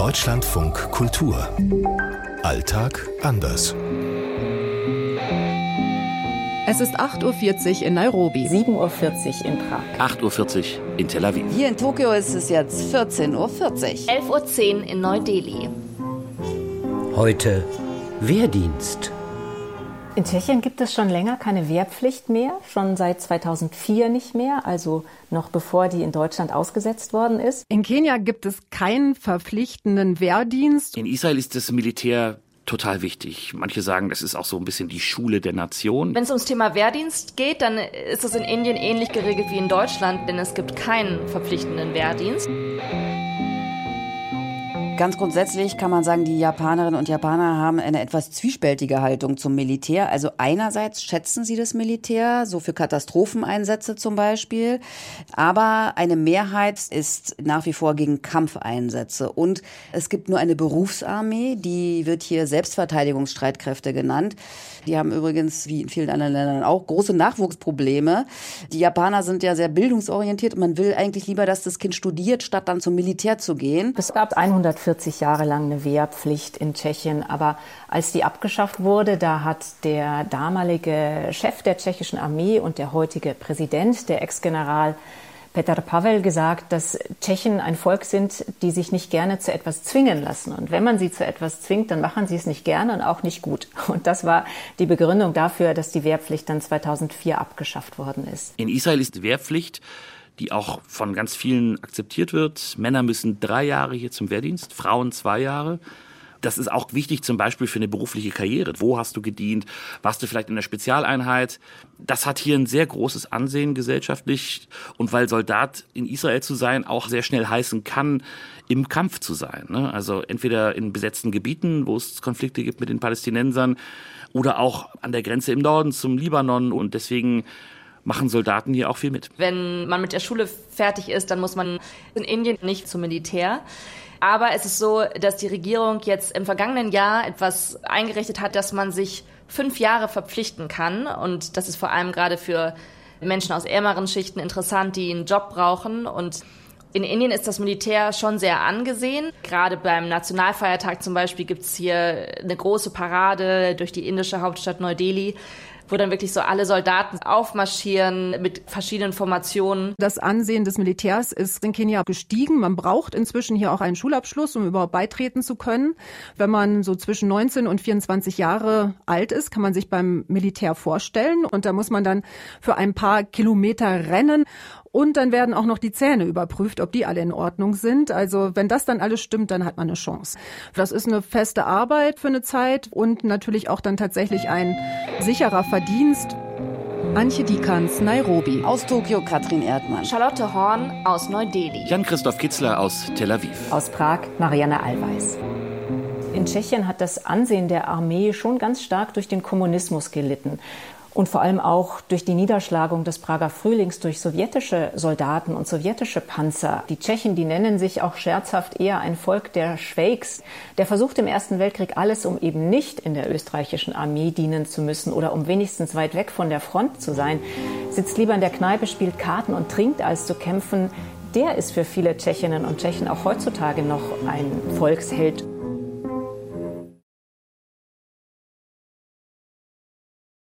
Deutschlandfunk Kultur. Alltag anders. Es ist 8.40 Uhr in Nairobi. 7.40 Uhr in Prag. 8.40 Uhr in Tel Aviv. Hier in Tokio ist es jetzt 14.40 Uhr. 11.10 Uhr in Neu-Delhi. Heute Wehrdienst. In Tschechien gibt es schon länger keine Wehrpflicht mehr, schon seit 2004 nicht mehr, also noch bevor die in Deutschland ausgesetzt worden ist. In Kenia gibt es keinen verpflichtenden Wehrdienst. In Israel ist das Militär total wichtig. Manche sagen, das ist auch so ein bisschen die Schule der Nation. Wenn es ums Thema Wehrdienst geht, dann ist es in Indien ähnlich geregelt wie in Deutschland, denn es gibt keinen verpflichtenden Wehrdienst. Ganz grundsätzlich kann man sagen, die Japanerinnen und Japaner haben eine etwas zwiespältige Haltung zum Militär. Also einerseits schätzen sie das Militär, so für Katastropheneinsätze zum Beispiel, aber eine Mehrheit ist nach wie vor gegen Kampfeinsätze. Und es gibt nur eine Berufsarmee, die wird hier Selbstverteidigungsstreitkräfte genannt. Die haben übrigens, wie in vielen anderen Ländern auch, große Nachwuchsprobleme. Die Japaner sind ja sehr bildungsorientiert und man will eigentlich lieber, dass das Kind studiert, statt dann zum Militär zu gehen. Es gab 140 Jahre lang eine Wehrpflicht in Tschechien, aber als die abgeschafft wurde, da hat der damalige Chef der tschechischen Armee und der heutige Präsident, der Ex-General Petr Pavel gesagt, dass Tschechen ein Volk sind, die sich nicht gerne zu etwas zwingen lassen. Und wenn man sie zu etwas zwingt, dann machen sie es nicht gerne und auch nicht gut. Und das war die Begründung dafür, dass die Wehrpflicht dann 2004 abgeschafft worden ist. In Israel ist Wehrpflicht die auch von ganz vielen akzeptiert wird. Männer müssen drei Jahre hier zum Wehrdienst, Frauen zwei Jahre. Das ist auch wichtig zum Beispiel für eine berufliche Karriere. Wo hast du gedient? Warst du vielleicht in der Spezialeinheit? Das hat hier ein sehr großes Ansehen gesellschaftlich. Und weil Soldat in Israel zu sein auch sehr schnell heißen kann, im Kampf zu sein. Ne? Also entweder in besetzten Gebieten, wo es Konflikte gibt mit den Palästinensern, oder auch an der Grenze im Norden zum Libanon. Und deswegen machen Soldaten hier auch viel mit. Wenn man mit der Schule fertig ist, dann muss man in Indien nicht zum Militär. Aber es ist so, dass die Regierung jetzt im vergangenen Jahr etwas eingerichtet hat, dass man sich fünf Jahre verpflichten kann. Und das ist vor allem gerade für Menschen aus ärmeren Schichten interessant, die einen Job brauchen. Und in Indien ist das Militär schon sehr angesehen. Gerade beim Nationalfeiertag zum Beispiel gibt's hier eine große Parade durch die indische Hauptstadt Neu-Delhi wo dann wirklich so alle Soldaten aufmarschieren mit verschiedenen Formationen. Das Ansehen des Militärs ist in Kenia gestiegen. Man braucht inzwischen hier auch einen Schulabschluss, um überhaupt beitreten zu können. Wenn man so zwischen 19 und 24 Jahre alt ist, kann man sich beim Militär vorstellen. Und da muss man dann für ein paar Kilometer rennen. Und dann werden auch noch die Zähne überprüft, ob die alle in Ordnung sind. Also wenn das dann alles stimmt, dann hat man eine Chance. Das ist eine feste Arbeit für eine Zeit und natürlich auch dann tatsächlich ein sicherer Verdienst. Antje Dikans, Nairobi. Aus Tokio Katrin Erdmann. Charlotte Horn aus Neu-Delhi. Jan-Christoph Kitzler aus Tel Aviv. Aus Prag Marianne Allweis. In Tschechien hat das Ansehen der Armee schon ganz stark durch den Kommunismus gelitten und vor allem auch durch die Niederschlagung des Prager Frühlings durch sowjetische Soldaten und sowjetische Panzer. Die Tschechen, die nennen sich auch scherzhaft eher ein Volk der Schweigs. Der versucht im Ersten Weltkrieg alles, um eben nicht in der österreichischen Armee dienen zu müssen oder um wenigstens weit weg von der Front zu sein, sitzt lieber in der Kneipe, spielt Karten und trinkt, als zu kämpfen. Der ist für viele Tschechinnen und Tschechen auch heutzutage noch ein Volksheld